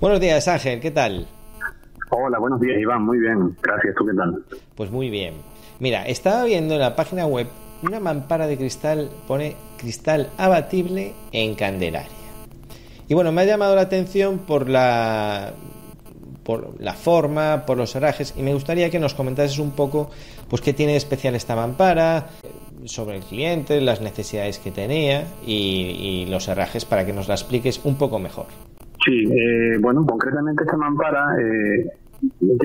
Buenos días, Ángel, ¿qué tal? Hola, buenos días, Iván, muy bien, gracias, ¿tú qué tal? Pues muy bien. Mira, estaba viendo en la página web una mampara de cristal, pone cristal abatible en Candelaria. Y bueno, me ha llamado la atención por la por la forma, por los herrajes y me gustaría que nos comentases un poco pues qué tiene de especial esta mampara, sobre el cliente, las necesidades que tenía y, los herrajes para que nos la expliques un poco mejor. Sí, eh, bueno, concretamente esta mampara eh,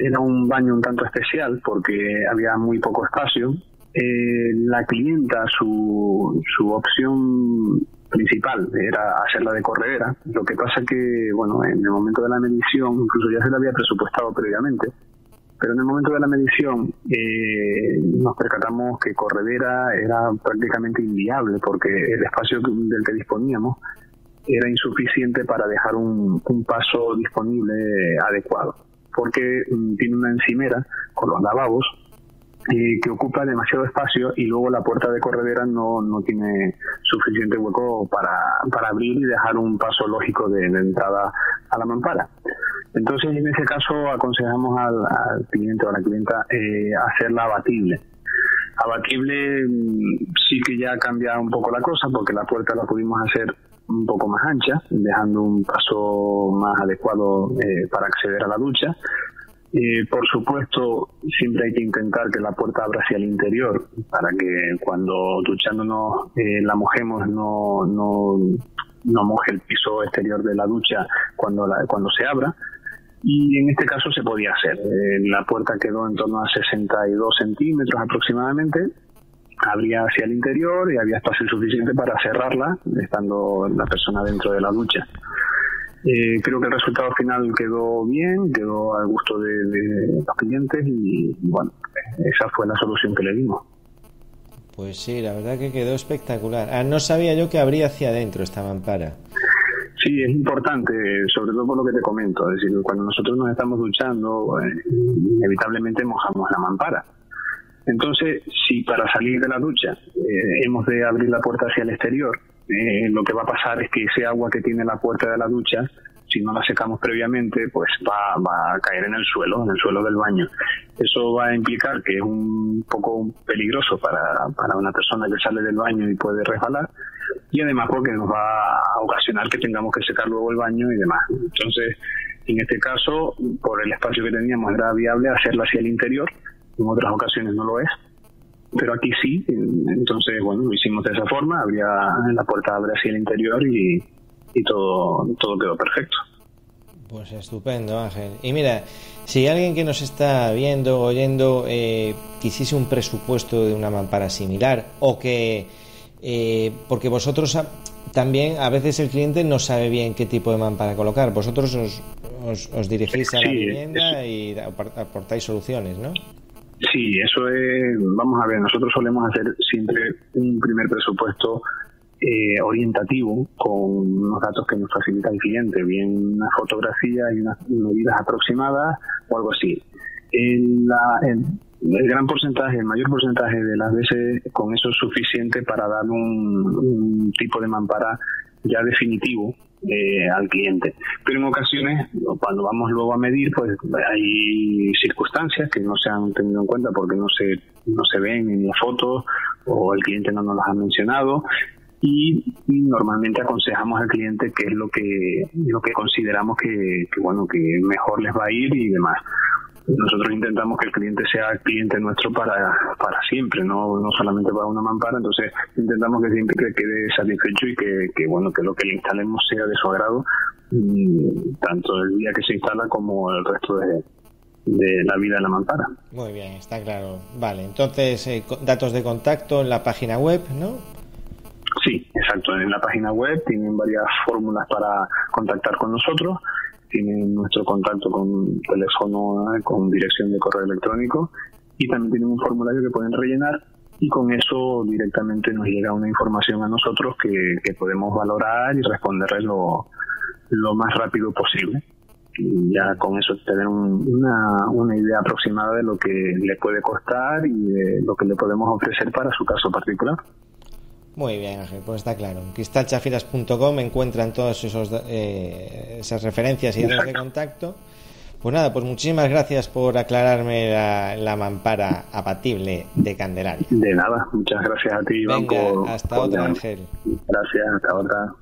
era un baño un tanto especial porque había muy poco espacio. Eh, la clienta, su, su opción principal era hacerla de corredera. Lo que pasa que, bueno, en el momento de la medición, incluso ya se la había presupuestado previamente, pero en el momento de la medición eh, nos percatamos que corredera era prácticamente inviable porque el espacio del que disponíamos era insuficiente para dejar un, paso disponible adecuado, porque mm, tiene una encimera con los lavabos eh, que ocupa demasiado espacio y luego la puerta de corredera no, no tiene suficiente hueco para, para abrir y dejar un paso lógico de, entrada a la mampara. Entonces, en ese caso, aconsejamos al, cliente o a la clienta eh, hacerla abatible. Abatible mm, sí que ya cambia un poco la cosa porque la puerta la pudimos hacer un poco más ancha, dejando un paso más adecuado eh, para acceder a la ducha. Eh, por supuesto, siempre hay que intentar que la puerta abra hacia el interior para que cuando duchándonos eh, la mojemos no, no, no moje el piso exterior de la ducha cuando, la, cuando se abra. Y en este caso se podía hacer. Eh, la puerta quedó en torno a 62 centímetros aproximadamente abría hacia el interior y había espacio suficiente para cerrarla, estando la persona dentro de la ducha. Eh, creo que el resultado final quedó bien, quedó al gusto de, los clientes y bueno, esa fue la solución que le dimos. Pues sí, la verdad que quedó espectacular. Ah, no sabía yo que abría hacia adentro esta mampara. Sí, es importante, sobre todo por lo que te comento. Es decir, cuando nosotros nos estamos duchando, eh, inevitablemente mojamos la mampara. Entonces, si para salir de la ducha eh, hemos de abrir la puerta hacia el exterior, eh, lo que va a pasar es que ese agua que tiene la puerta de la ducha, si no la secamos previamente, pues va, va a caer en el suelo, en el suelo del baño. Eso va a implicar que es un poco peligroso para, para una persona que sale del baño y puede resbalar, y además porque nos va a ocasionar que tengamos que secar luego el baño y demás. Entonces, en este caso, por el espacio que teníamos, era viable hacerla hacia el interior, en otras ocasiones no lo es, pero aquí sí, entonces bueno, lo hicimos de esa forma, habría la puerta abre hacia el interior y, y todo, todo quedó perfecto. Pues estupendo, Ángel. Y mira, si alguien que nos está viendo, oyendo, eh, quisiese un presupuesto de una mampara similar o que, eh, porque vosotros también a veces el cliente no sabe bien qué tipo de mampara colocar, vosotros os, os, dirigís a la vivienda y aportáis soluciones, ¿no? Sí, eso es, vamos a ver, nosotros solemos hacer siempre un primer presupuesto eh, orientativo con unos datos que nos facilita el cliente, bien una fotografía y unas medidas aproximadas o algo así. En la, el gran porcentaje, el mayor porcentaje de las veces con eso es suficiente para dar un tipo de mampara ya definitivo eh, al cliente. Pero en ocasiones, cuando vamos luego a medir, pues hay circunstancias que no se han tenido en cuenta porque no se, no se ven en la foto o el cliente no nos las ha mencionado y, normalmente aconsejamos al cliente qué es lo que lo que consideramos que, que, bueno que mejor les va a ir y demás nosotros intentamos que el cliente sea cliente nuestro para, para siempre, no, no solamente para una mampara, entonces intentamos que siempre quede satisfecho y que, que bueno que lo que le instalemos sea de su agrado, mm, tanto el día que se instala como el resto de, de la vida de la mampara. Muy bien, está claro. Vale, entonces eh, datos de contacto en la página web, ¿no? Sí, exacto. En la página web tienen varias fórmulas para contactar con nosotros tienen nuestro contacto con teléfono, con dirección de correo electrónico y también tienen un formulario que pueden rellenar y con eso directamente nos llega una información a nosotros que, podemos valorar y responderles lo, lo más rápido posible. Y ya con eso tener una, una idea aproximada de lo que le puede costar y de lo que le podemos ofrecer para su caso particular. Muy bien, Ángel, pues está claro. En cristalchafiras.com encuentran todas esos, eh, esas referencias y datos de contacto. Pues nada, pues muchísimas gracias por aclararme la, mampara abatible de Candelaria. De nada, muchas gracias a ti, Iván, Venga, Hasta otra, Ángel. Gracias, hasta otra.